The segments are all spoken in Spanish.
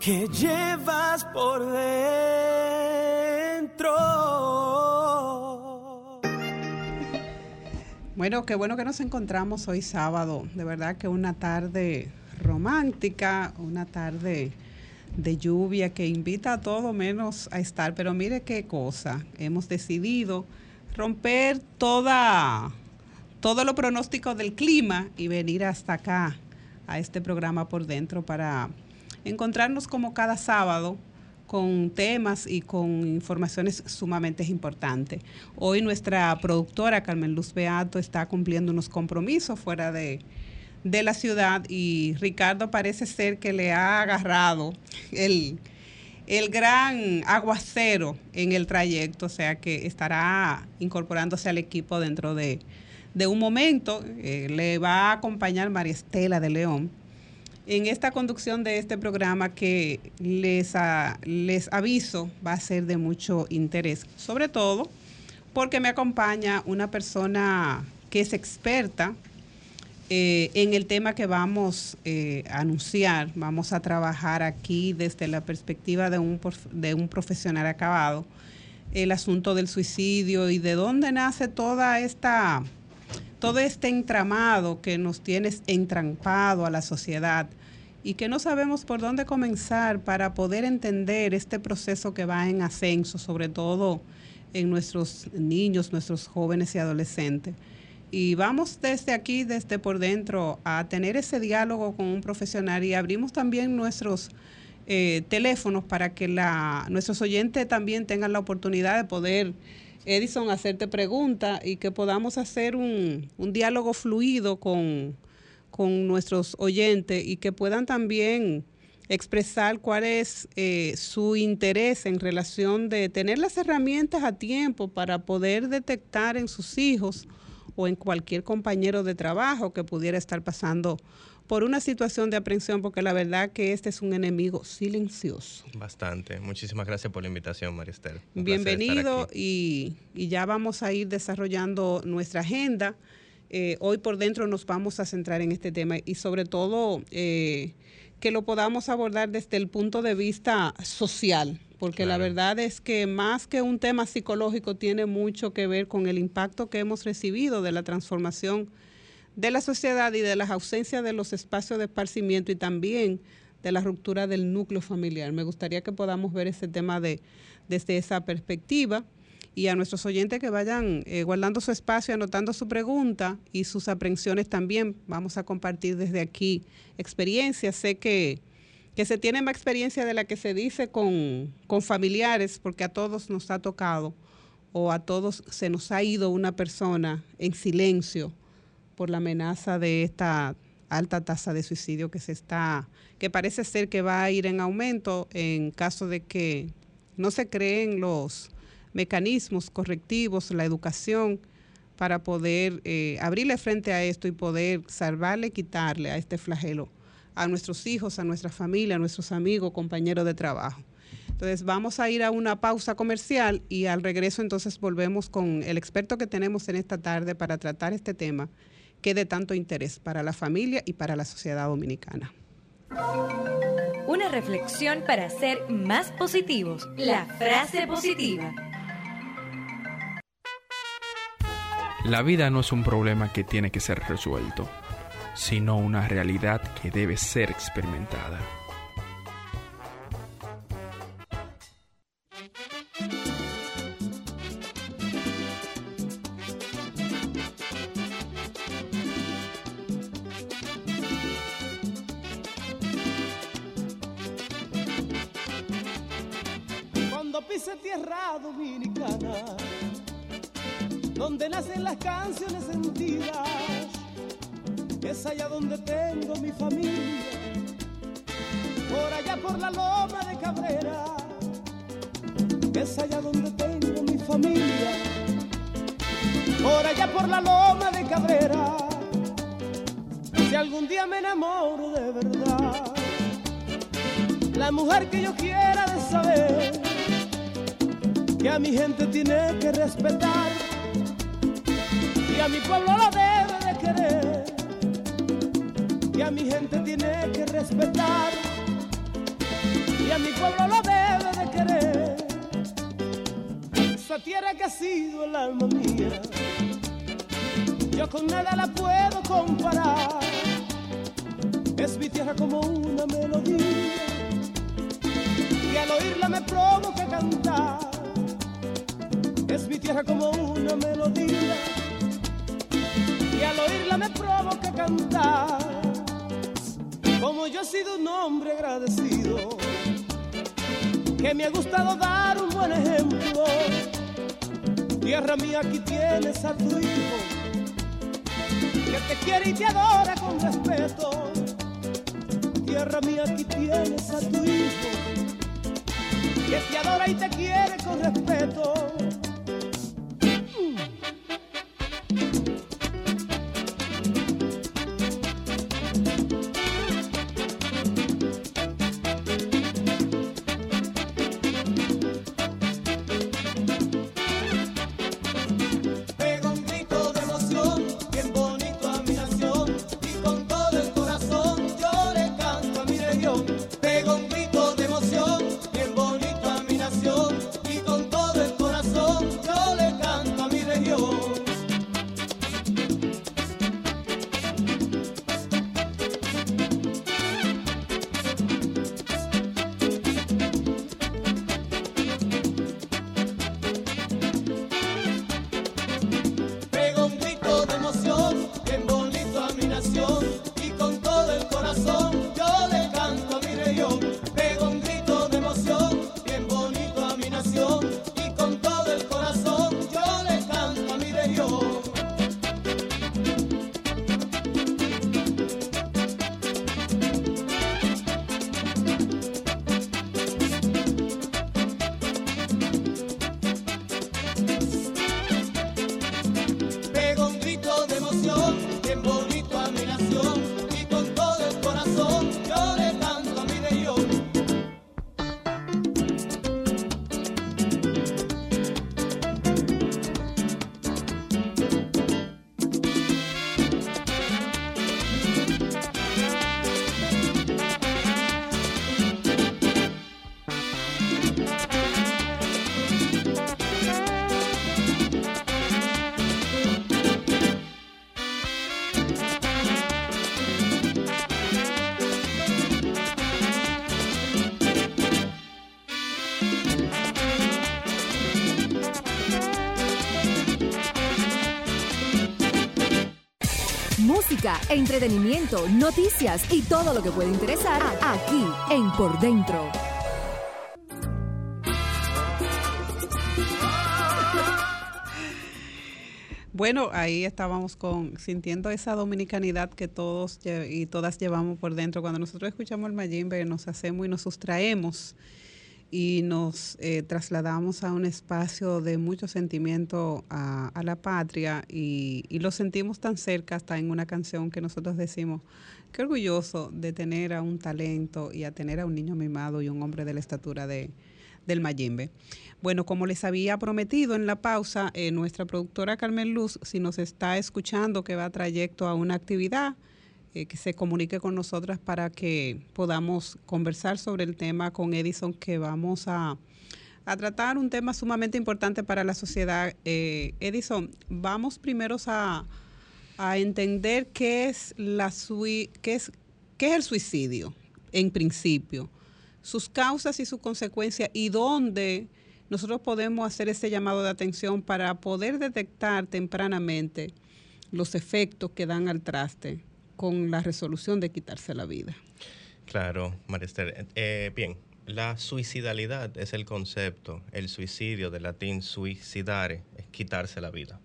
que llevas por dentro. Bueno, qué bueno que nos encontramos hoy sábado. De verdad que una tarde romántica, una tarde de lluvia que invita a todo menos a estar. Pero mire qué cosa, hemos decidido romper toda, todo lo pronóstico del clima y venir hasta acá, a este programa por dentro, para encontrarnos como cada sábado con temas y con informaciones sumamente importantes. Hoy nuestra productora Carmen Luz Beato está cumpliendo unos compromisos fuera de, de la ciudad y Ricardo parece ser que le ha agarrado el, el gran aguacero en el trayecto, o sea que estará incorporándose al equipo dentro de, de un momento. Eh, le va a acompañar María Estela de León en esta conducción de este programa que les, les aviso va a ser de mucho interés, sobre todo porque me acompaña una persona que es experta eh, en el tema que vamos eh, a anunciar. Vamos a trabajar aquí desde la perspectiva de un, de un profesional acabado, el asunto del suicidio y de dónde nace toda esta todo este entramado que nos tiene entrampado a la sociedad y que no sabemos por dónde comenzar para poder entender este proceso que va en ascenso, sobre todo en nuestros niños, nuestros jóvenes y adolescentes. Y vamos desde aquí, desde por dentro, a tener ese diálogo con un profesional y abrimos también nuestros eh, teléfonos para que la, nuestros oyentes también tengan la oportunidad de poder, Edison, hacerte preguntas y que podamos hacer un, un diálogo fluido con, con nuestros oyentes y que puedan también expresar cuál es eh, su interés en relación de tener las herramientas a tiempo para poder detectar en sus hijos o en cualquier compañero de trabajo que pudiera estar pasando por una situación de aprensión, porque la verdad que este es un enemigo silencioso. Bastante. Muchísimas gracias por la invitación. Un estar Bienvenido y, y ya vamos a ir desarrollando nuestra agenda. Eh, hoy por dentro nos vamos a centrar en este tema y sobre todo eh, que lo podamos abordar desde el punto de vista social, porque la verdad es que más que un tema psicológico tiene mucho que ver con el impacto que hemos recibido de la transformación de la sociedad y de las ausencias de los espacios de esparcimiento y también de la ruptura del núcleo familiar. Me gustaría que podamos ver ese tema de, desde esa perspectiva y a nuestros oyentes que vayan eh, guardando su espacio, anotando su pregunta y sus aprensiones también. Vamos a compartir desde aquí experiencias. Sé que, que se tiene más experiencia de la que se dice con, con familiares, porque a todos nos ha tocado o a todos se nos ha ido una persona en silencio por la amenaza de esta alta tasa de suicidio que se está, que parece ser que va a ir en aumento en caso de que no se creen los mecanismos correctivos, la educación para poder eh, abrirle frente a esto y poder salvarle, quitarle a este flagelo a nuestros hijos, a nuestra familia, a nuestros amigos, compañeros de trabajo. Entonces vamos a ir a una pausa comercial y al regreso entonces volvemos con el experto que tenemos en esta tarde para tratar este tema que de tanto interés para la familia y para la sociedad dominicana. Una reflexión para ser más positivos. La frase positiva. La vida no es un problema que tiene que ser resuelto, sino una realidad que debe ser experimentada. Respetar y a mi pueblo lo debe de querer. Esa tierra que ha sido el alma mía, yo con nada la puedo comparar. Es mi tierra como una melodía y al oírla me provoca cantar. Es mi tierra como una melodía y al oírla me provoca cantar. Como yo he sido un hombre agradecido que me ha gustado dar un buen ejemplo. Tierra mía, aquí tienes a tu hijo, que te quiere y te adora con respeto. Tierra mía, aquí tienes a tu hijo, que te adora y te quiere con respeto. Entretenimiento, noticias y todo lo que puede interesar aquí en Por Dentro. Bueno, ahí estábamos con sintiendo esa dominicanidad que todos y todas llevamos por dentro. Cuando nosotros escuchamos el Mayimbe, nos hacemos y nos sustraemos y nos eh, trasladamos a un espacio de mucho sentimiento a, la patria y, lo sentimos tan cerca hasta en una canción que nosotros decimos, qué orgulloso de tener a un talento y a tener a un niño mimado y un hombre de la estatura de, del Mayimbe. Bueno, como les había prometido en la pausa, eh, nuestra productora Carmen Luz, si nos está escuchando que va a trayecto a una actividad, eh, que se comunique con nosotras para que podamos conversar sobre el tema con Edison, que vamos a, tratar un tema sumamente importante para la sociedad. Eh, Edison, vamos primero a, entender qué es, la qué, es, qué es el suicidio en principio, sus causas y sus consecuencias y dónde nosotros podemos hacer ese llamado de atención para poder detectar tempranamente los efectos que dan al traste con la resolución de quitarse la vida. Claro, Marister. Eh, bien, la suicidalidad es el concepto, el suicidio del latín suicidare, es quitarse la vida.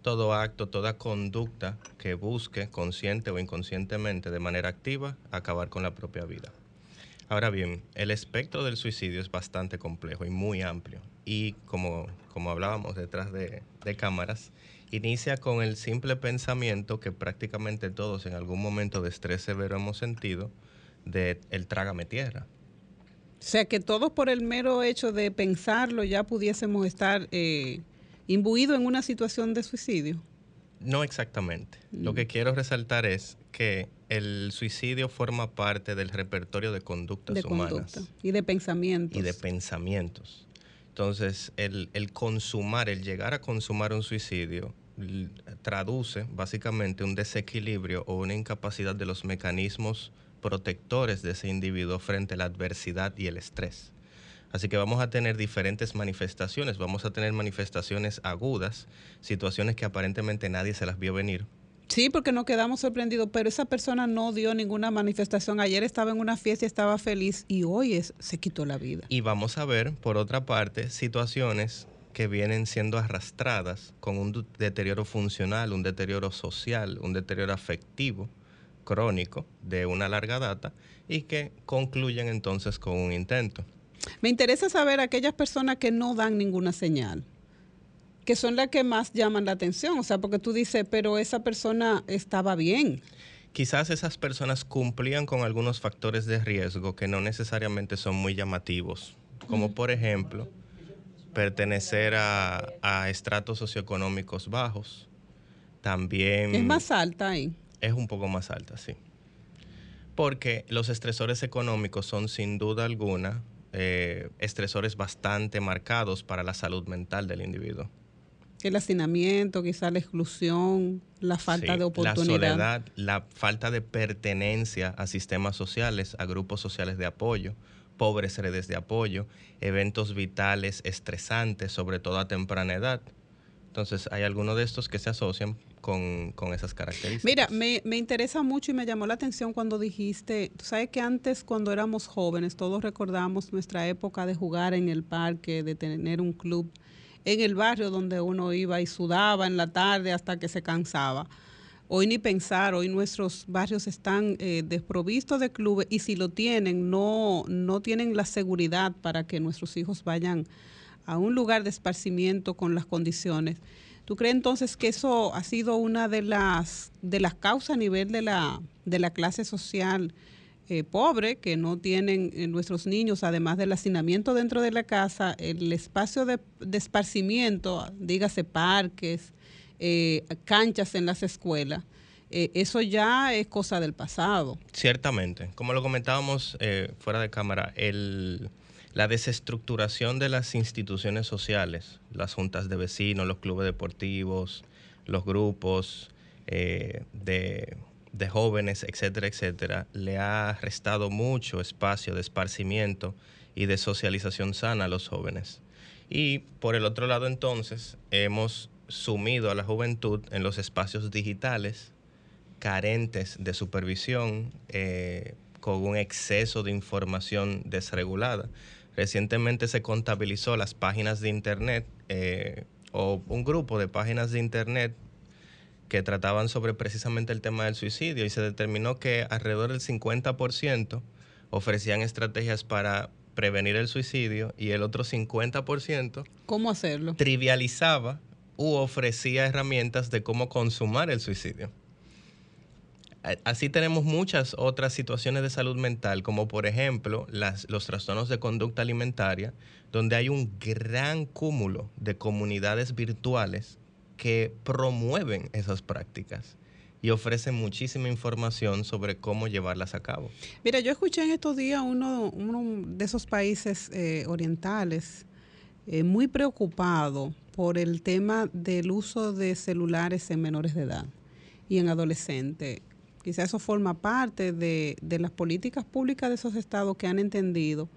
Todo acto, toda conducta que busque, consciente o inconscientemente, de manera activa, acabar con la propia vida. Ahora bien, el espectro del suicidio es bastante complejo y muy amplio. Y como, como hablábamos detrás de, de cámaras, inicia con el simple pensamiento que prácticamente todos en algún momento de estrés severo hemos sentido de el trágame tierra. O sea que todos por el mero hecho de pensarlo ya pudiésemos estar eh, imbuidos en una situación de suicidio. No exactamente. Lo que quiero resaltar es que el suicidio forma parte del repertorio de conductas de humanas conducta y de pensamientos. y de pensamientos. Entonces, el, el consumar, el llegar a consumar un suicidio, traduce básicamente un desequilibrio o una incapacidad de los mecanismos protectores de ese individuo frente a la adversidad y el estrés. Así que vamos a tener diferentes manifestaciones, vamos a tener manifestaciones agudas, situaciones que aparentemente nadie se las vio venir, Sí, porque nos quedamos sorprendidos, pero esa persona no dio ninguna manifestación. Ayer estaba en una fiesta y estaba feliz y hoy es, se quitó la vida. Y vamos a ver, por otra parte, situaciones que vienen siendo arrastradas con un deterioro funcional, un deterioro social, un deterioro afectivo crónico de una larga data y que concluyen entonces con un intento. Me interesa saber aquellas personas que no dan ninguna señal, que son las que más llaman la atención. O sea, porque tú dices, pero esa persona estaba bien. Quizás esas personas cumplían con algunos factores de riesgo que no necesariamente son muy llamativos, como por ejemplo pertenecer a, a estratos socioeconómicos bajos. También Es más alta ahí. es un poco más alta, sí. Porque los estresores económicos son sin duda alguna eh, estresores bastante marcados para la salud mental del individuo. El hacinamiento, quizá la exclusión, la falta Sí, de oportunidad. La soledad, la falta de pertenencia a sistemas sociales, a grupos sociales de apoyo, pobres redes de apoyo, eventos vitales estresantes, sobre todo a temprana edad. Entonces, hay algunos de estos que se asocian con, con esas características. Mira, me, me interesa mucho y me llamó la atención cuando dijiste, tú sabes que antes cuando éramos jóvenes todos recordamos nuestra época de jugar en el parque, de tener un club en el barrio donde uno iba y sudaba en la tarde hasta que se cansaba. Hoy ni pensar, hoy nuestros barrios están eh, desprovistos de clubes y si lo tienen, no, no tienen la seguridad para que nuestros hijos vayan a un lugar de esparcimiento con las condiciones. ¿Tú crees entonces que eso ha sido una de las, de las causas a nivel de la, de la clase social eh, pobre, que no tienen eh, nuestros niños, además del hacinamiento dentro de la casa, el espacio de, esparcimiento, dígase parques, eh, canchas en las escuelas? eso ya es cosa del pasado. Ciertamente, como lo comentábamos fuera de cámara, el, la desestructuración de las instituciones sociales, las juntas de vecinos, los clubes deportivos, los grupos de, de jóvenes, etcétera, etcétera, le ha restado mucho espacio de esparcimiento y de socialización sana a los jóvenes. Y por el otro lado entonces hemos sumido a la juventud en los espacios digitales carentes de supervisión, eh, con un exceso de información desregulada. Recientemente se contabilizó las páginas de Internet eh, o un grupo de páginas de Internet que trataban sobre precisamente el tema del suicidio y se determinó que alrededor del 50% ofrecían estrategias para prevenir el suicidio y el otro 50% ¿Cómo hacerlo? trivializaba u ofrecía herramientas de cómo consumar el suicidio. Así tenemos muchas otras situaciones de salud mental, como por ejemplo las- los trastornos de conducta alimentaria, donde hay un gran cúmulo de comunidades virtuales que promueven esas prácticas y ofrecen muchísima información sobre cómo llevarlas a cabo. Mira, yo escuché en estos días uno, uno de esos países eh, orientales eh, muy preocupado por el tema del uso de celulares en menores de edad y en adolescentes. Quizá eso forma parte de, de las políticas públicas de esos estados que han entendido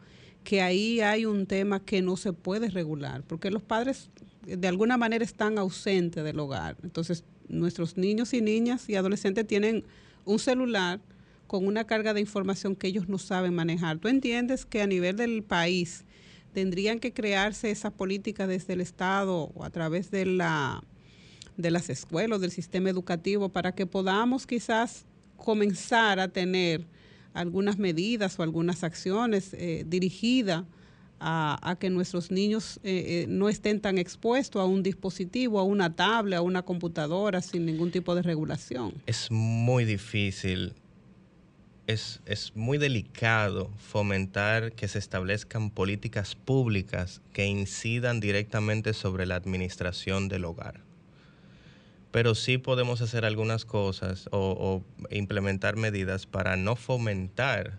que ahí hay un tema que no se puede regular, porque los padres eh, de alguna manera están ausentes del hogar. Entonces, nuestros niños y niñas y adolescentes tienen un celular con una carga de información que ellos no saben manejar. ¿Tú entiendes que a nivel del país tendrían que crearse esas políticas desde el Estado o a través de la de las escuelas, del sistema educativo, para que podamos quizás comenzar a tener algunas medidas o algunas acciones eh, dirigidas a, que nuestros niños eh, eh, no estén tan expuestos a un dispositivo, a una tablet, a una computadora sin ningún tipo de regulación. Es muy difícil, es, es muy delicado fomentar que se establezcan políticas públicas que incidan directamente sobre la administración del hogar pero sí podemos hacer algunas cosas o, implementar medidas para no fomentar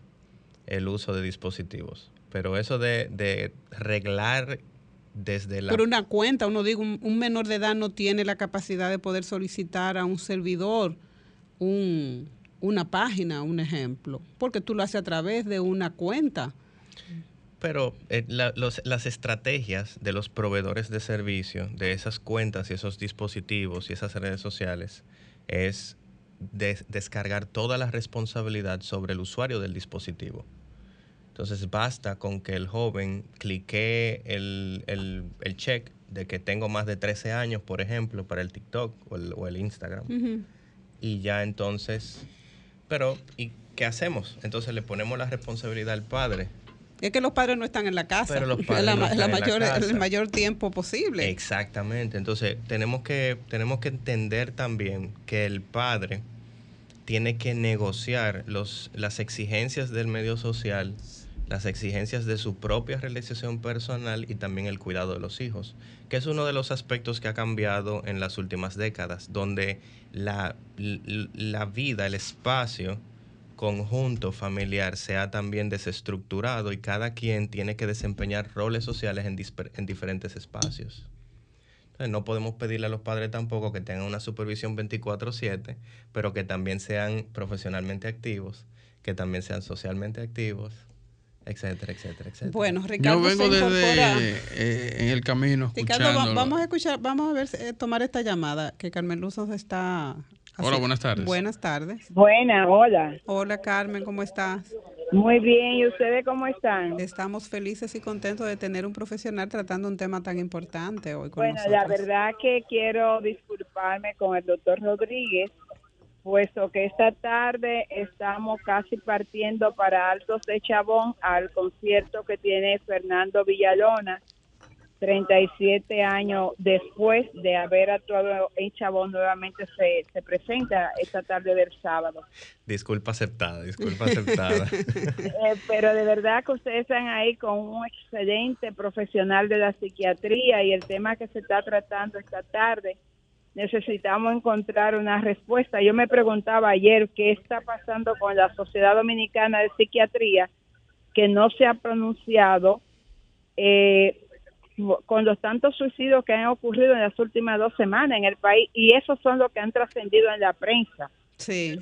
el uso de dispositivos. Pero eso de, de reglar desde la... Por una cuenta, uno digo, un, menor de edad no tiene la capacidad de poder solicitar a un servidor una página, un ejemplo, porque tú lo haces a través de una cuenta. Pero eh, las estrategias de los proveedores de servicio, de esas cuentas y esos dispositivos y esas redes sociales, es descargar toda la responsabilidad sobre el usuario del dispositivo. Entonces basta con que el joven clique el, el, check de que tengo más de 13 años, por ejemplo, para el TikTok o el, Instagram. Y ya entonces, pero ¿y qué hacemos? Entonces le ponemos la responsabilidad al padre es que los padres no están en la casa. Pero los padres la, mayor, el mayor tiempo posible. Exactamente. Entonces, tenemos que, tenemos que entender también que el padre tiene que negociar los, las exigencias del medio social, las exigencias de su propia realización personal y también el cuidado de los hijos, que es uno de los aspectos que ha cambiado en las últimas décadas, donde la, la vida, el espacio, conjunto familiar se ha también desestructurado y cada quien tiene que desempeñar roles sociales en, en diferentes espacios. Entonces, no podemos pedirle a los padres tampoco que tengan una supervisión 24/7, pero que también sean profesionalmente activos, que también sean socialmente activos, etcétera, etcétera, etcétera. Bueno, Ricardo Yo vengo desde eh, en el camino. Ricardo, vamos a escuchar, vamos a ver, eh, tomar esta llamada que Carmen Luzos está Hola, buenas tardes. Buenas tardes. Buena, hola. Hola, Carmen, ¿cómo estás? Muy bien, ¿y ustedes cómo están? Estamos felices y contentos de tener un profesional tratando un tema tan importante hoy con Bueno, la verdad que quiero disculparme con el doctor Rodríguez, puesto que esta tarde estamos casi partiendo para Altos de Chabón al concierto que tiene Fernando Villalona 37 años después de haber actuado en Chabón, nuevamente se, se presenta esta tarde del sábado. Disculpa aceptada, disculpa aceptada. Eh, pero de verdad que ustedes están ahí con un excelente profesional de la psiquiatría y el tema que se está tratando esta tarde, necesitamos encontrar una respuesta. Yo me preguntaba ayer qué está pasando con la Sociedad Dominicana de Psiquiatría, que no se ha pronunciado. Eh, con los tantos suicidios que han ocurrido en las últimas dos semanas en el país y esos son los que han trascendido en la prensa. Sí.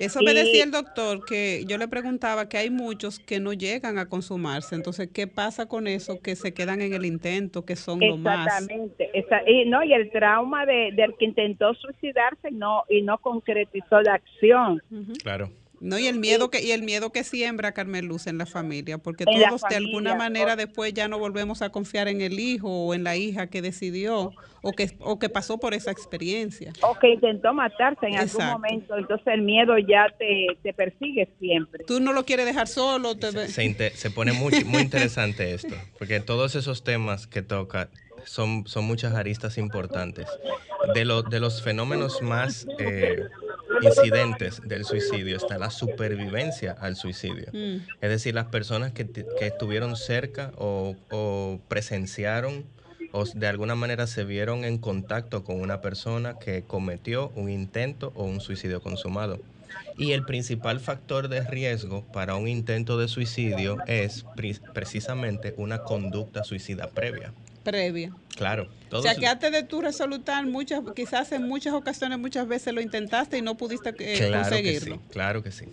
Eso me decía el doctor, que yo le preguntaba que hay muchos que no llegan a consumarse. Entonces, ¿qué pasa con eso? Que se quedan en el intento, que son lo más. Exactamente. y, no, y el trauma de, del que intentó suicidarse no y no concretizó la acción. Claro. No, y el miedo que y el miedo que siembra Carmen Luz en la familia, porque todos de alguna manera después ya no volvemos a confiar en el hijo o en la hija que decidió o que o que pasó por esa experiencia. O que intentó matarse en algún momento, entonces el miedo ya te, te, persigue siempre. Tú no lo quieres dejar solo. se, se, pone muy, muy interesante esto, porque todos esos temas que toca son, son muchas aristas importantes. De, lo, de los fenómenos más... Eh, incidentes del suicidio está la supervivencia al suicidio. Mm. Es decir, las personas que, estuvieron cerca o, presenciaron o de alguna manera se vieron en contacto con una persona que cometió un intento o un suicidio consumado. Y el principal factor de riesgo para un intento de suicidio es precisamente una conducta suicida previa previa. Claro. o sea, que antes de tú resolutar, muchas, quizás en muchas ocasiones, muchas veces lo intentaste y no pudiste eh, conseguirlo. claro que sí.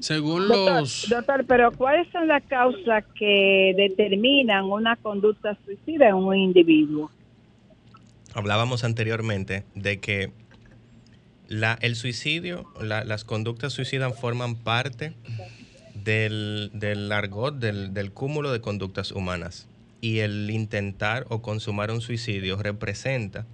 Según los... Doctor, pero ¿cuáles son las causas que determinan una conducta suicida en un individuo? Hablábamos anteriormente de que la, el suicidio, las conductas suicidas forman parte del, del argot, del, del cúmulo de conductas humanas y el intentar o consumar un suicidio representa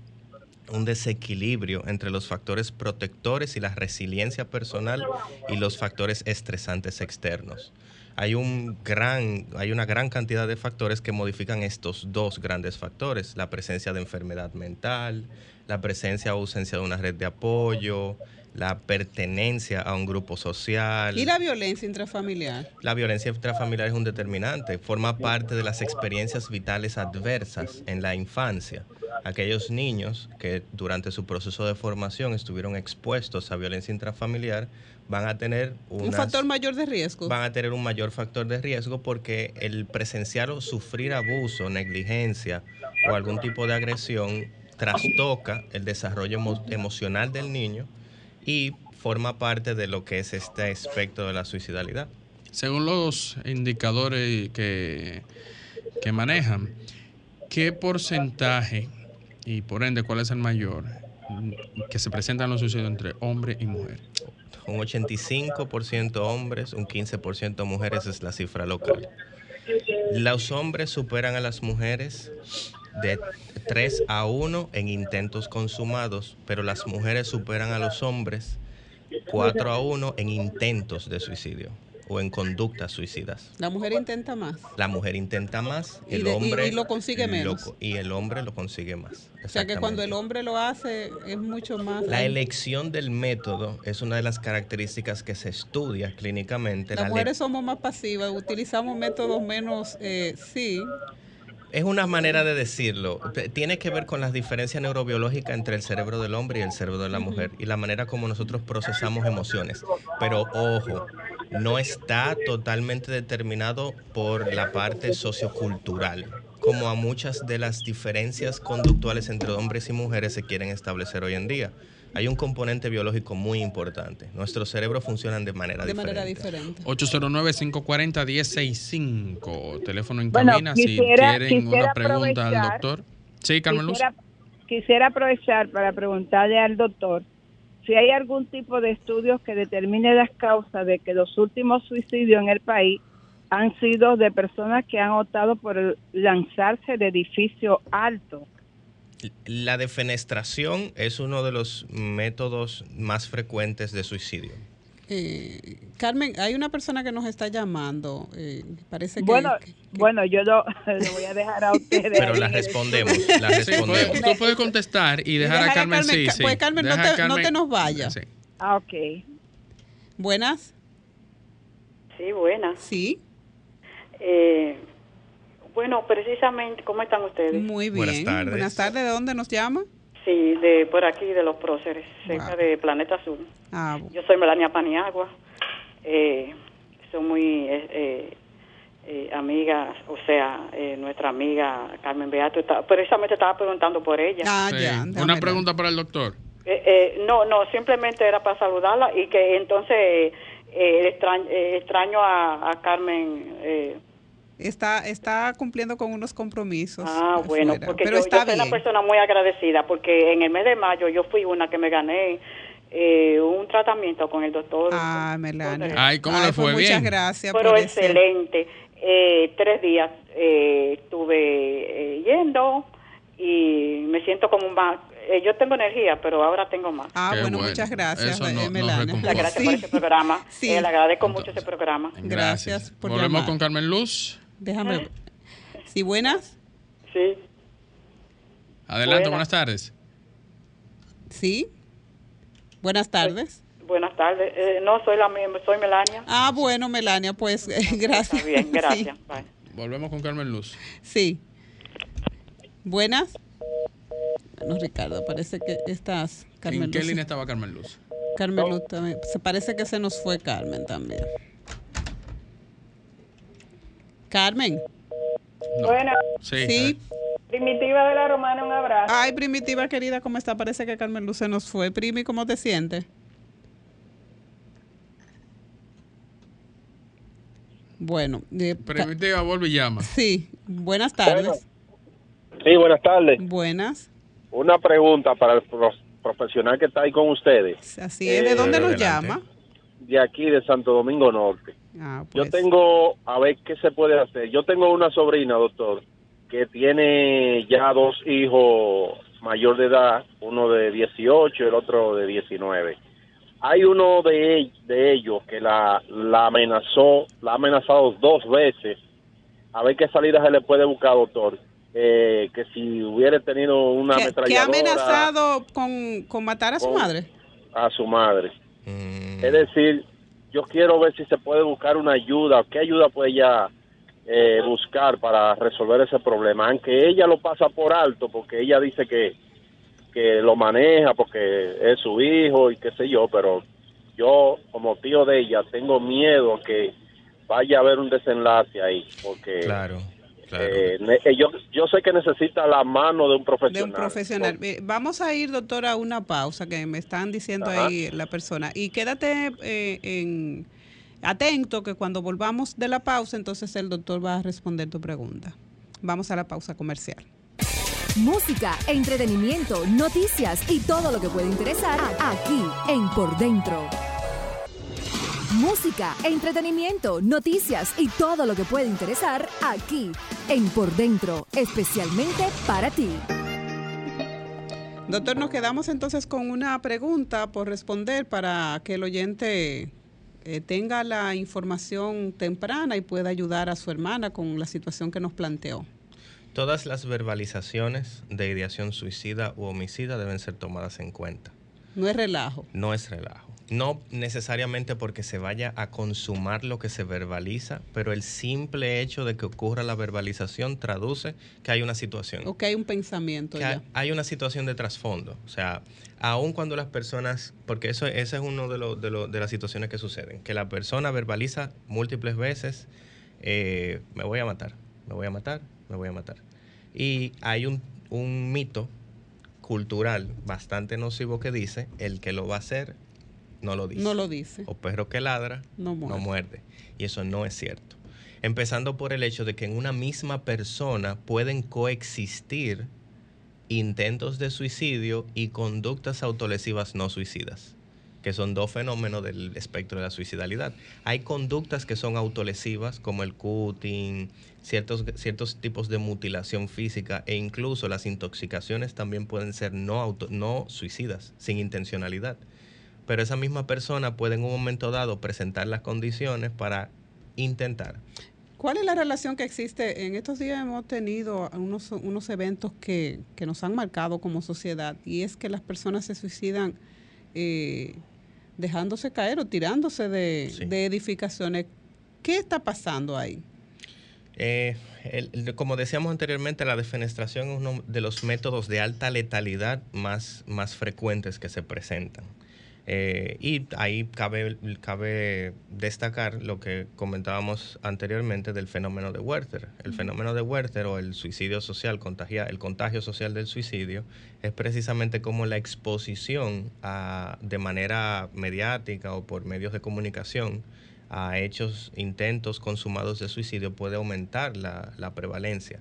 un desequilibrio entre los factores protectores y la resiliencia personal y los factores estresantes externos. Hay, un gran, hay una gran cantidad de factores que modifican estos dos grandes factores, la presencia de enfermedad mental, la presencia o ausencia de una red de apoyo, la pertenencia a un grupo social. ¿Y la violencia intrafamiliar? La violencia intrafamiliar es un determinante, forma parte de las experiencias vitales adversas en la infancia. Aquellos niños que durante su proceso de formación estuvieron expuestos a violencia intrafamiliar van a tener un factor mayor de riesgo. Van a tener un mayor factor de riesgo porque el presenciar o sufrir abuso, negligencia o algún tipo de agresión trastoca el desarrollo emocional del niño y forma parte de lo que es este aspecto de la suicidalidad. Según los indicadores que, que manejan, ¿qué porcentaje y por ende cuál es el mayor que se presentan los suicidios entre hombre y mujer? Un 85% hombres, un 15% mujeres es la cifra local. Los hombres superan a las mujeres de 3 a 1 en intentos consumados, pero las mujeres superan a los hombres 4 a 1 en intentos de suicidio o en conductas suicidas. La mujer intenta más. La mujer intenta más, el hombre y, lo consigue menos. y el hombre lo consigue más. O sea que cuando el hombre lo hace es mucho más. La elección del método es una de las características que se estudia clínicamente. Las mujeres somos más pasivas, utilizamos métodos menos, eh, sí, es una manera de decirlo. Tiene que ver con las diferencias neurobiológicas entre el cerebro del hombre y el cerebro de la mujer y la manera como nosotros procesamos emociones. Pero ojo, no está totalmente determinado por la parte sociocultural, como a muchas de las diferencias conductuales entre hombres y mujeres se quieren establecer hoy en día hay un componente biológico muy importante. Nuestros cerebros funcionan de manera de diferente. Manera diferente. 809-540-1065. Teléfono en cabina si quieren una pregunta al doctor. Sí, Carmen Luz. Quisiera, aprovechar para preguntarle al doctor si hay algún tipo de estudios que determine las causas de que los últimos suicidios en el país han sido de personas que han optado por lanzarse de edificios altos la defenestración es uno de los métodos más frecuentes de suicidio. Eh, Carmen, hay una persona que nos está llamando. Eh, parece que, bueno, bueno, yo lo, voy a dejar a ustedes. Pero la respondemos, la respondemos. tú puedes contestar y dejar, a Carmen, sí, Pues Carmen, no te, no te, nos vayas. Ah, ok. Buenas. Sí, buenas. Sí. Eh, bueno, precisamente, ¿cómo están ustedes? Muy bien. Buenas tardes. Buenas tardes. ¿De dónde nos llama? Sí, de por aquí, de los próceres, cerca de Planeta Azul. Ah, Yo soy Melania Paniagua. Eh, soy muy eh, eh, eh amiga, o sea, eh, nuestra amiga Carmen Beato. precisamente estaba preguntando por ella. Ah, ya. Una pregunta para el doctor. no, no, simplemente era para saludarla y que entonces extraño, extraño a, a Carmen está, está cumpliendo con unos compromisos. Ah, bueno, porque yo, soy una persona muy agradecida porque en el mes de mayo yo fui una que me gané eh, un tratamiento con el doctor. Ah, Melania. Ay, ¿cómo le fue? Pues muchas gracias. Pero excelente. Eh, tres días eh, estuve yendo y me siento como más. yo tengo energía, pero ahora tengo más. Ah, bueno, muchas gracias, Melania. gracias por este programa. Sí. le agradezco mucho ese programa. Gracias, por Volvemos con Carmen Luz. Déjame. ¿Sí, buenas? Sí. Adelante, buenas, tardes. Sí. Buenas tardes. Buenas tardes. Eh, no, soy la soy Melania. Ah, bueno, Melania, pues gracias. Está bien, gracias. Volvemos con Carmen Luz. Sí. Buenas. Bueno, Ricardo, parece que estás. Carmen ¿En qué línea estaba Carmen Luz? Carmen Luz también. Se parece que se nos fue Carmen también. Carmen. Buenas. Sí. Primitiva de la Romana, un abrazo. Ay, Primitiva querida, ¿cómo está? Parece que Carmen Luz se nos fue. Primi, ¿cómo te sientes? Bueno. Primitiva, vuelve y llama. Sí. Buenas tardes. Sí, buenas tardes. Buenas. Una pregunta para el profesional que está ahí con ustedes. Así es. ¿De dónde nos llama? De aquí, de Santo Domingo Norte. Ah, Yo pues. tengo, a ver qué se puede hacer. Yo tengo una sobrina, doctor, que tiene ya dos hijos mayor de edad, uno de 18 y el otro de 19. Hay uno de, de ellos que la, la amenazó, la ha amenazado dos veces. A ver qué salida se le puede buscar, doctor. Eh, que si hubiera tenido una ametralladora... ¿Que ha amenazado con, con matar a su madre? A su madre. Mm. Es decir, yo quiero ver si se puede buscar una ayuda, qué ayuda puede ella eh, buscar para resolver ese problema, aunque ella lo pasa por alto, porque ella dice que, que lo maneja porque es su hijo y qué sé yo, pero yo como tío de ella tengo miedo que vaya a haber un desenlace ahí, porque claro. Eh, eh, yo, yo sé que necesita la mano de un profesional. De un profesional. Vamos a ir, doctora, a una pausa que me están diciendo ahí la persona. Y quédate eh, en, atento que cuando volvamos de la pausa, entonces el doctor va a responder tu pregunta. Vamos a la pausa comercial. Música, entretenimiento, noticias y todo lo que puede interesar aquí en Por Dentro música, entretenimiento, noticias y todo lo que puede interesar aquí en Por Dentro, especialmente para ti. Doctor, nos quedamos entonces con una pregunta por responder para que el oyente eh, tenga la información temprana y pueda ayudar a su hermana con la situación que nos planteó. Todas las verbalizaciones de ideación suicida u homicida deben ser tomadas en cuenta. No es relajo. No es relajo. No necesariamente porque se vaya a consumar lo que se verbaliza, pero el simple hecho de que ocurra la verbalización traduce que hay una situación. O que hay un pensamiento. Que Hay, una situación de trasfondo. O sea, aun cuando las personas, porque eso esa es una de, de, de las situaciones que suceden, que la persona verbaliza múltiples veces, eh, me voy a matar, me voy a matar, me voy a matar. Y hay un, un mito cultural bastante nocivo que dice, el que lo va a hacer no lo dice. No lo dice. O perro que ladra no muerde. Y eso no es cierto. Empezando por el hecho de que en una misma persona pueden coexistir intentos de suicidio y conductas autolesivas no suicidas, que son dos fenómenos del espectro de la suicidalidad. Hay conductas que son autolesivas, como el cutting, ciertos, ciertos tipos de mutilación física e incluso las intoxicaciones también pueden ser no, auto, no suicidas, sin intencionalidad pero esa misma persona puede en un momento dado presentar las condiciones para intentar. ¿Cuál es la relación que existe? En estos días hemos tenido unos, unos eventos que, nos han marcado como sociedad y es que las personas se suicidan eh, dejándose caer o tirándose de, edificaciones. ¿Qué está pasando ahí? Eh, como decíamos anteriormente, la defenestración es uno de los métodos de alta letalidad más, más frecuentes que se presentan. Eh, y ahí cabe, cabe destacar lo que comentábamos anteriormente del fenómeno de Werther. El fenómeno de Werther o el suicidio social, contagia, el contagio social del suicidio, es precisamente como la exposición a, de manera mediática o por medios de comunicación a hechos, intentos consumados de suicidio puede aumentar la, la prevalencia.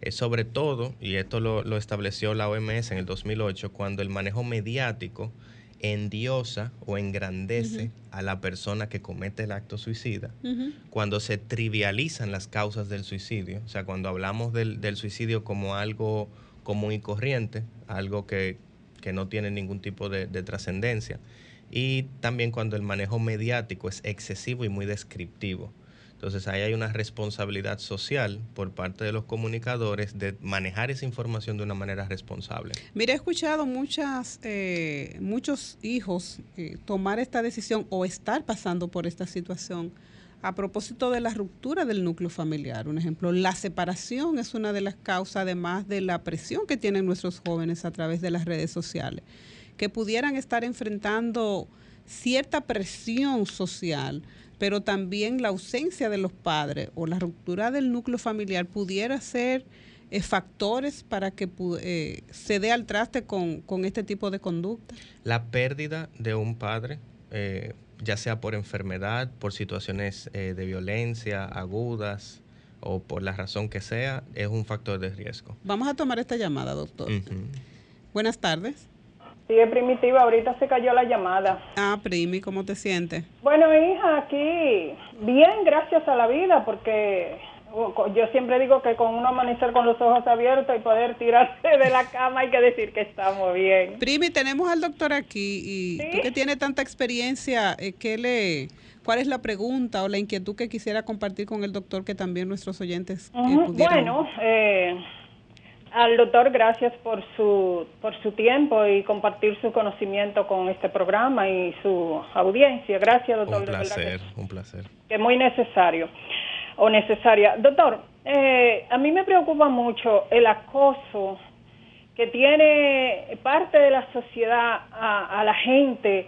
Es sobre todo, y esto lo, lo estableció la OMS en el 2008, cuando el manejo mediático endiosa o engrandece a la persona que comete el acto suicida, cuando se trivializan las causas del suicidio, o sea, cuando hablamos del, suicidio como algo común y corriente, algo que, no tiene ningún tipo de trascendencia, y también cuando el manejo mediático es excesivo y muy descriptivo. Entonces ahí hay una responsabilidad social por parte de los comunicadores de manejar esa información de una manera responsable. Mira, he escuchado muchas, eh, muchos hijos eh, tomar esta decisión o estar pasando por esta situación a propósito de la ruptura del núcleo familiar. Un ejemplo, la separación es una de las causas, además de la presión que tienen nuestros jóvenes a través de las redes sociales, que pudieran estar enfrentando cierta presión social pero también la ausencia de los padres o la ruptura del núcleo familiar pudiera ser eh, factores para que eh, se dé al traste con, este tipo de conducta? La pérdida de un padre, eh, ya sea por enfermedad, por situaciones de violencia agudas o por la razón que sea, es un factor de riesgo. Vamos a tomar esta llamada, doctor. Buenas tardes. Sí, es primitiva, ahorita se cayó la llamada. Ah, Primi, ¿cómo te sientes? Bueno, hija, aquí bien, gracias a la vida, porque yo siempre digo que con uno amanecer con los ojos abiertos y poder tirarse de la cama hay que decir que estamos bien. Primi, tenemos al doctor aquí y tú que tiene tanta experiencia, eh, ¿qué le, ¿cuál es la pregunta o la inquietud que quisiera compartir con el doctor que también nuestros oyentes eh, pudieran? Bueno, eh, al doctor, gracias por su, por su tiempo y compartir su conocimiento con este programa y su audiencia. Gracias, doctor. Un placer, un placer. Que es muy necesario o necesaria. Doctor, eh, a mí me preocupa mucho el acoso que tiene parte de la sociedad a, la gente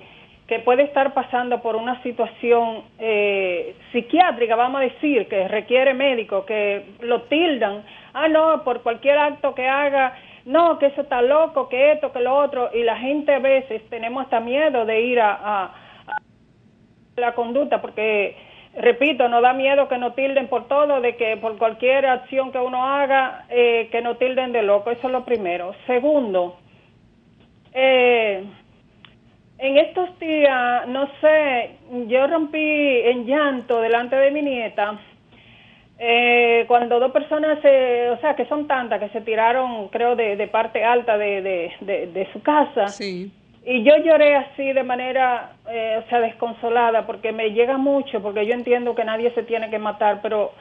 que puede estar pasando por una situación eh, psiquiátrica, vamos a decir, que requiere médico, que lo tildan. Ah, no, por cualquier acto que haga, no, que eso está loco, que esto, que lo otro, y la gente a veces tenemos hasta miedo de ir a, la conducta, porque, repito, no da miedo que nos tilden por todo, de que por cualquier acción que uno haga, eh, que nos tilden de loco, eso es lo primero. Segundo, eh, en estos días, no sé, yo rompí en llanto delante de mi nieta, eh, cuando dos personas, o sea, que son tantas, que se tiraron, creo, de, parte alta de, de, su casa. Sí. Y yo lloré así de manera, eh, o sea, desconsolada, porque me llega mucho, porque yo entiendo que nadie se tiene que matar, pero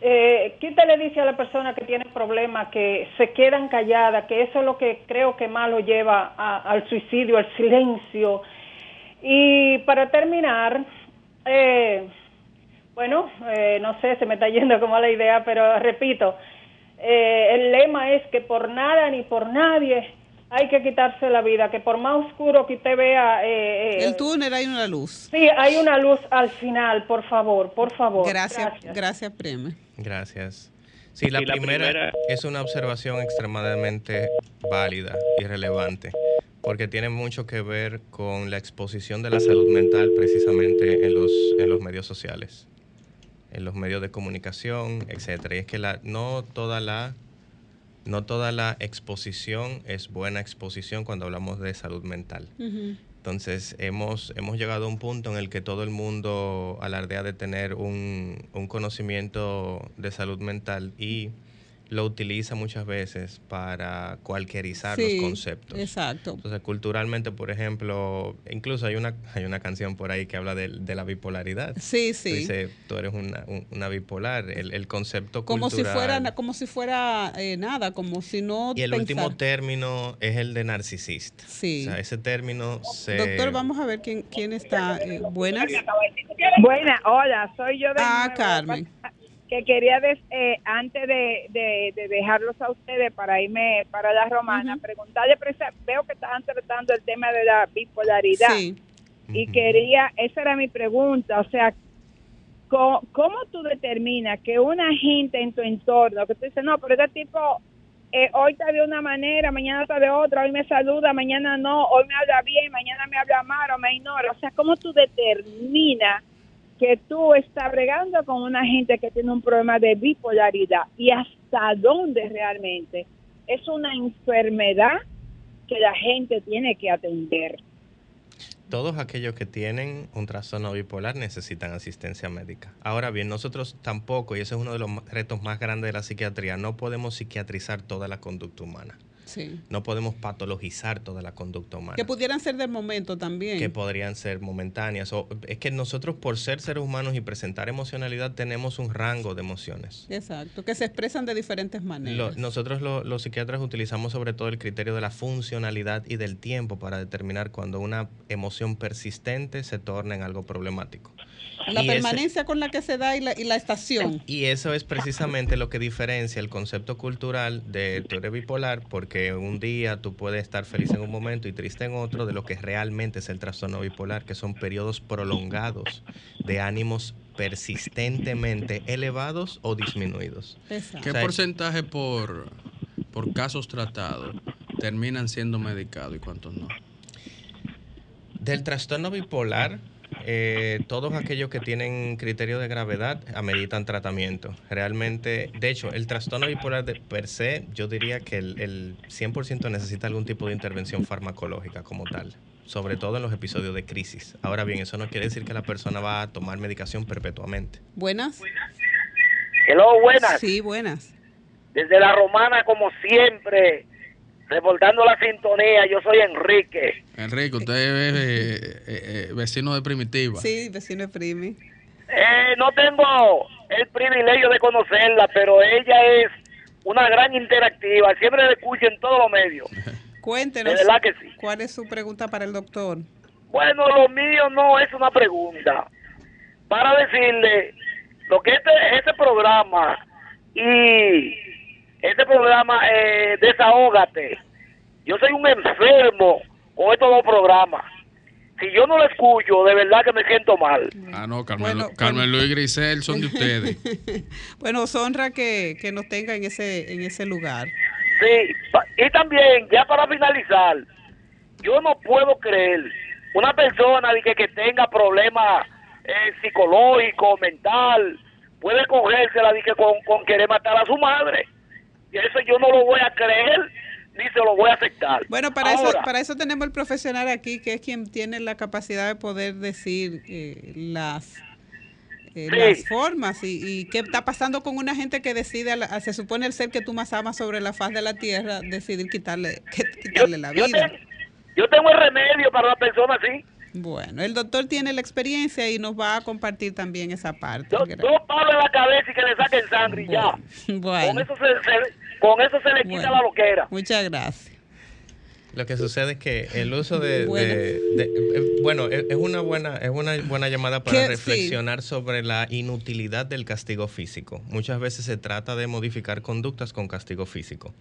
eh, ¿qué te le dice a la persona que tiene problemas, que se quedan calladas, que eso es lo que creo que más lo lleva al suicidio, al silencio? Y para terminar, eh, bueno, eh, no sé, se me está yendo como la idea, pero repito, eh, el lema es que por nada ni por nadie hay que quitarse la vida, que por más oscuro que usted vea... Eh, el túnel hay una luz. Sí, hay una luz al final, por favor, por favor. Gracias, gracias, Preme. Gracias. Sí, la, primera, es una observación extremadamente válida y relevante, porque tiene mucho que ver con la exposición de la salud mental precisamente en los, en los medios sociales en los medios de comunicación, etcétera. Y es que la, no toda la no toda la exposición es buena exposición cuando hablamos de salud mental. Entonces hemos, hemos llegado a un punto en el que todo el mundo alardea de tener un, un conocimiento de salud mental y lo utiliza muchas veces para cualquierizar los conceptos. Exacto. Entonces, culturalmente, por ejemplo, incluso hay una, hay una canción por ahí que habla de, la bipolaridad. Sí, sí. Dice, tú eres una, bipolar. El, concepto como Si fuera, como si fuera eh, nada, como si no. Y el último término es el de narcisista. Sí. O sea, ese término se. Doctor, vamos a ver quién, quién está. Eh, buenas. Buenas, hola, soy yo de. Ah, Carmen que quería, eh, antes de, dejarlos a ustedes para irme para la romana, preguntarle, veo que estaban tratando el tema de la bipolaridad. Y quería, esa era mi pregunta, o sea, ¿cómo, tú determinas que una gente en tu entorno, que tú dices, no, pero este tipo eh, hoy está de una manera, mañana está de otra, hoy me saluda, mañana no, hoy me habla bien, mañana me habla mal o me ignora. O sea, ¿cómo tú determinas que tú estás bregando con una gente que tiene un problema de bipolaridad y hasta dónde realmente es una enfermedad que la gente tiene que atender. Todos aquellos que tienen un trastorno bipolar necesitan asistencia médica. Ahora bien, nosotros tampoco, y ese es uno de los retos más grandes de la psiquiatría, no podemos psiquiatrizar toda la conducta humana. No podemos patologizar toda la conducta humana. Que pudieran ser del momento también. Que podrían ser momentáneas. O, es que nosotros por ser seres humanos y presentar emocionalidad tenemos un rango de emociones. Exacto, que se expresan de diferentes maneras. nosotros los psiquiatras utilizamos sobre todo el criterio de la funcionalidad y del tiempo para determinar cuando una emoción persistente se torna en algo problemático. La permanencia con la que se da y la, y la, estación. Y eso es precisamente lo que diferencia el concepto cultural de eres bipolar, porque un día tú puedes estar feliz en un momento y triste en otro, de lo que realmente es el trastorno bipolar, que son periodos prolongados de ánimos persistentemente elevados o disminuidos. ¿Qué porcentaje por, por casos tratados terminan siendo medicados y cuántos no? Del trastorno bipolar, eh, todos aquellos que tienen criterio de gravedad ameritan tratamiento. Realmente, de hecho, el trastorno bipolar de per se, yo diría que el, el 100% necesita algún tipo de intervención farmacológica como tal, sobre todo en los episodios de crisis. Ahora bien, eso no quiere decir que la persona va a tomar medicación perpetuamente. Buenas. Hello, buenas. Sí, buenas. Desde la romana, como siempre, reportando la sintonía, yo soy Enrique. Enrique, usted es eh, eh, eh, vecino de Primitiva. Sí, vecino de Primi. no tengo el privilegio de conocerla, pero ella es una gran interactiva. Siempre le escucho en todos los medios. Cuéntenos, ¿cuál es su pregunta para el doctor? Bueno, lo mío no es una pregunta. Para decirle lo que este, este programa y este programa eh, Desahógate, yo soy un enfermo con estos dos programas. Si yo no lo escucho, de verdad que me siento mal. Ah, no, Carmen, Carmen Luis y Grisel son de ustedes. bueno, honra que, que nos tenga en ese, en ese lugar. Sí, y también, ya para finalizar, yo no puedo creer una persona que, que tenga problemas eh, psicológicos, mental, puede cogérsela que con, con querer matar a su madre. Y eso yo no lo voy a creer ni se lo voy a aceptar. Bueno, para eso para eso tenemos el profesional aquí, que es quien tiene la capacidad de poder decir eh, las eh, las formas y, y, qué está pasando con una gente que decide, se supone el ser que tú más amas sobre la faz de la tierra, decidir quitarle, quitarle la vida. Yo, tengo el remedio para una persona así. Bueno, el doctor tiene la experiencia y nos va a compartir también esa parte. Dos palos en la cabeza y que le saquen sangre y ya. Bueno. Con eso se, con eso se le quita la loquera. Muchas gracias. Lo que sucede es que el uso de, bueno, eh, es una buena es una buena llamada para reflexionar sobre la inutilidad del castigo físico. Muchas veces se trata de modificar conductas con castigo físico.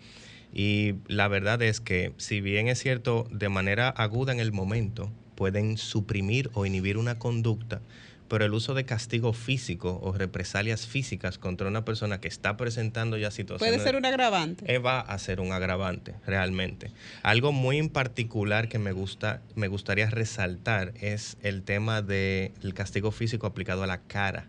Y la verdad es que si bien es cierto de manera aguda en el momento pueden suprimir o inhibir una conducta, pero el uso de castigo físico o represalias físicas contra una persona que está presentando ya situaciones... Puede ser un agravante. Eh, va a ser un agravante, realmente. Algo muy en particular que me, gusta, me gustaría resaltar es el tema del castigo físico aplicado a la cara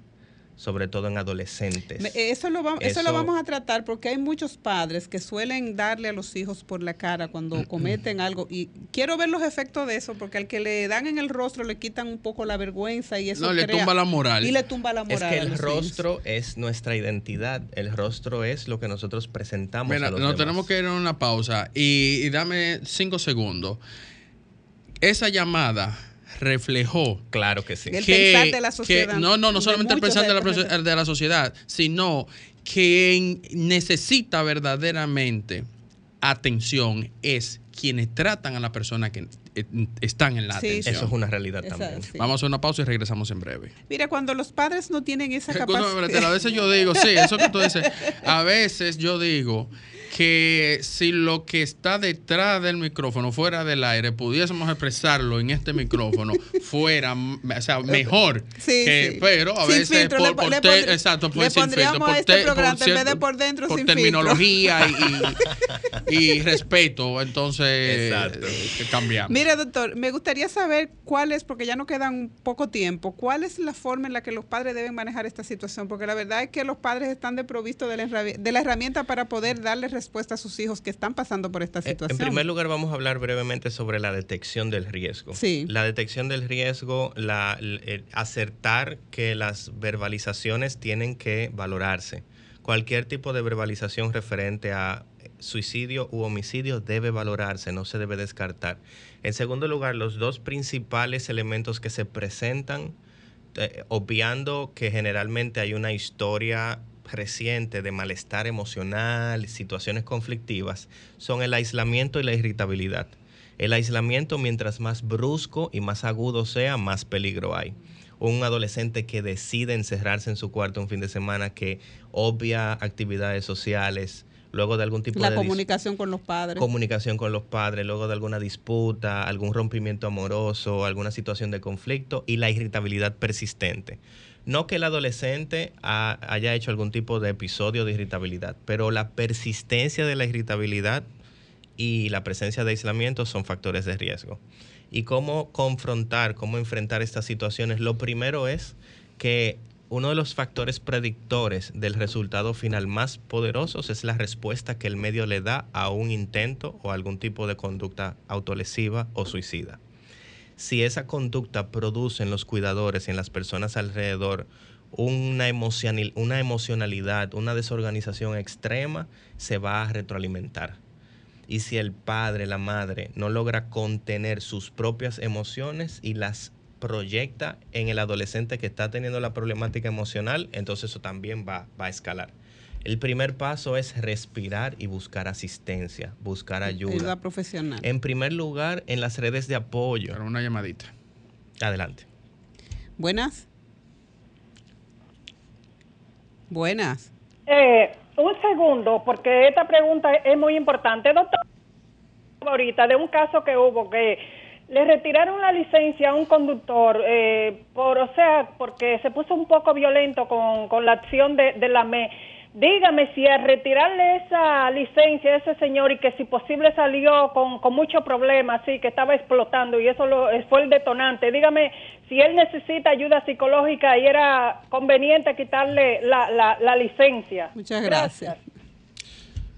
sobre todo en adolescentes. Eso lo, vamos, eso, lo vamos a tratar porque hay muchos padres que suelen darle a los hijos por la cara cuando cometen algo y quiero ver los efectos de eso porque al que le dan en el rostro le quitan un poco la vergüenza y eso no, le tumba la moral. Y le tumba la moral. Es que el rostro es nuestra identidad, el rostro es lo que nosotros presentamos. Mira, nos tenemos que ir a una pausa y dame cinco segundos. Esa llamada reflejó. Claro que sí. El pensar de la sociedad. no, no, no solamente el pensar de la, de la sociedad, sino que necesita verdaderamente atención es quienes tratan a la persona que eh, están en la atención. Eso es una realidad también. Vamos a hacer una pausa y regresamos en breve. Mira, cuando los padres no tienen esa capacidad. A veces yo digo, sí, eso que tú dices, a veces yo digo que si lo que está detrás del micrófono, fuera del aire, pudiésemos expresarlo en este micrófono, fuera, o sea, mejor. Sí, sí. Pero a veces por, le, por exacto, por, sin filtro, por, este programa, en vez de por dentro, por terminología y, y, respeto, entonces eh, cambiamos. Mire, doctor, me gustaría saber cuál es, porque ya no quedan poco tiempo, cuál es la forma en la que los padres deben manejar esta situación, porque la verdad es que los padres están desprovistos de la, de la herramienta para poder darles respuesta a sus hijos que están pasando por esta situación? En primer lugar, vamos a hablar brevemente sobre la detección del riesgo. Sí. La detección del riesgo, la, acertar que las verbalizaciones tienen que valorarse. Cualquier tipo de verbalización referente a suicidio u homicidio debe valorarse, no se debe descartar. En segundo lugar, los dos principales elementos que se presentan, eh, obviando que generalmente hay una historia reciente de malestar emocional, situaciones conflictivas, son el aislamiento y la irritabilidad. El aislamiento, mientras más brusco y más agudo sea, más peligro hay. Un adolescente que decide encerrarse en su cuarto un fin de semana, que obvia actividades sociales, luego de algún tipo de... La comunicación con los padres. Comunicación con los padres, luego de alguna disputa, algún rompimiento amoroso, alguna situación de conflicto y la irritabilidad persistente. No que el adolescente haya hecho algún tipo de episodio de irritabilidad, pero la persistencia de la irritabilidad y la presencia de aislamiento son factores de riesgo. Y cómo confrontar, cómo enfrentar estas situaciones, lo primero es que uno de los factores predictores del resultado final más poderosos es la respuesta que el medio le da a un intento o algún tipo de conducta autolesiva o suicida si esa conducta produce en los cuidadores y en las personas alrededor una, emocionalidad, una desorganización extrema, se va a retroalimentar. Y si el padre, la madre, no logra contener sus propias emociones y las proyecta en el adolescente que está teniendo la problemática emocional, entonces eso también va a escalar. El primer paso es respirar y buscar asistencia, buscar ayuda. Ayuda profesional. En primer lugar, en las redes de apoyo. Para una llamadita. Adelante. Buenas. Buenas. Eh, un segundo, porque esta pregunta es muy importante, doctor. Ahorita de un caso que hubo que le retiraron la licencia a un conductor eh, por, o sea, porque se puso un poco violento con, con la acción de, de la ME Dígame si al retirarle esa licencia a ese señor y que si posible salió con, con muchos problemas, sí, que estaba explotando y eso lo, fue el detonante, dígame si él necesita ayuda psicológica y era conveniente quitarle la, la, licencia. Muchas gracias.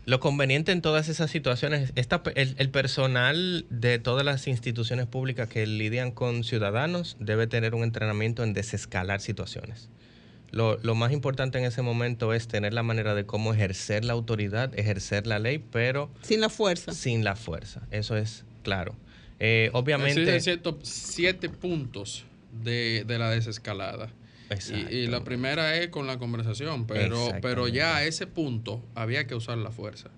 Lo conveniente en todas esas situaciones, esta, el, el, personal de todas las instituciones públicas que lidian con ciudadanos debe tener un entrenamiento en desescalar situaciones. Lo, lo, más importante en ese momento es tener la manera de cómo ejercer la autoridad, ejercer la ley, pero... Sin la fuerza. Sin la fuerza, eso es claro. Eh, obviamente... Cierto, siete puntos de, de la desescalada. Y, y, la primera es con la conversación, pero, pero ya a ese punto había que usar la fuerza.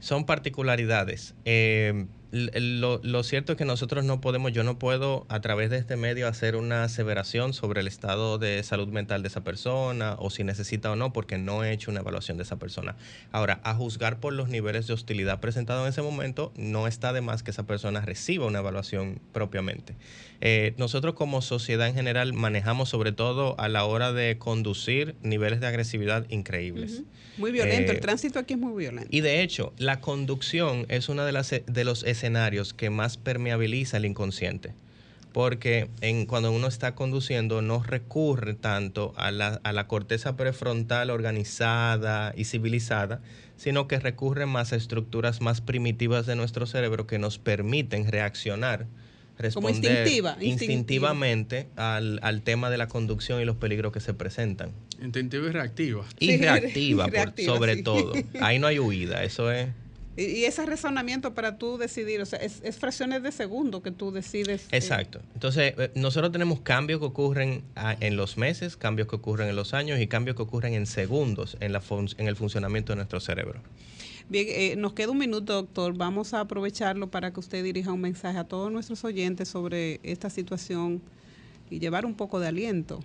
Son particularidades. Eh, lo, lo, cierto es que nosotros no podemos, yo no puedo a través de este medio hacer una aseveración sobre el estado de salud mental de esa persona o si necesita o no, porque no he hecho una evaluación de esa persona. Ahora, a juzgar por los niveles de hostilidad presentados en ese momento, no está de más que esa persona reciba una evaluación propiamente. Eh, nosotros como sociedad en general manejamos sobre todo a la hora de conducir niveles de agresividad increíbles. Muy violento, el eh, tránsito aquí es muy violento. Y de hecho, la conducción es uno de, las, de los escenarios que más permeabiliza el inconsciente. Porque en, cuando uno está conduciendo no recurre tanto a la, a la corteza prefrontal organizada y civilizada, sino que recurre más a estructuras más primitivas de nuestro cerebro que nos permiten reaccionar responder instintivamente al, al, tema de la conducción y los peligros que se presentan. Instintiva y reactiva. Y reactiva, sobre todo. Ahí no hay huida, eso es... Y, ese razonamiento para tú decidir, o sea, es, fracciones de segundo que tú decides. Eh, Exacto. Entonces, eh, nosotros tenemos cambios que ocurren ah, en los meses, cambios que ocurren en los años y cambios que ocurren en segundos en, la en el funcionamiento de nuestro cerebro. Bien, eh, nos queda un minuto, doctor. Vamos a aprovecharlo para que usted dirija un mensaje a todos nuestros oyentes sobre esta situación y llevar un poco de aliento.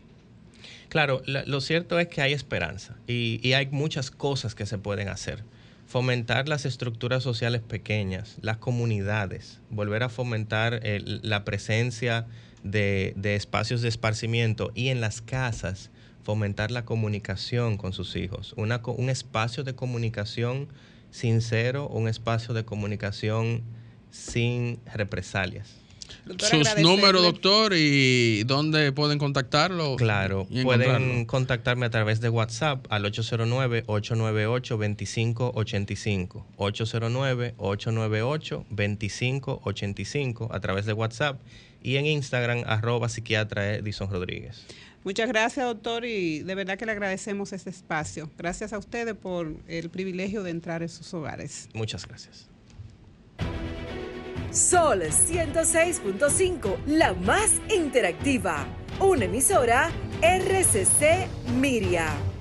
Claro, lo cierto es que hay esperanza y, hay muchas cosas que se pueden hacer. Fomentar las estructuras sociales pequeñas, las comunidades, volver a fomentar la presencia de, espacios de esparcimiento y en las casas fomentar la comunicación con sus hijos, un espacio de comunicación sincero, un espacio de comunicación sin represalias. Sus números, doctor, y dónde pueden contactarlo. Claro, pueden contactarme a través de WhatsApp al 809-898-2585. 809-898-2585 a través de WhatsApp y en Instagram arroba psiquiatra Edison Rodríguez. Muchas gracias, doctor, y de verdad que le agradecemos este espacio. Gracias a ustedes por el privilegio de entrar en sus hogares. Muchas gracias. Sol 106.5, la más interactiva. Una emisora RCC Miria.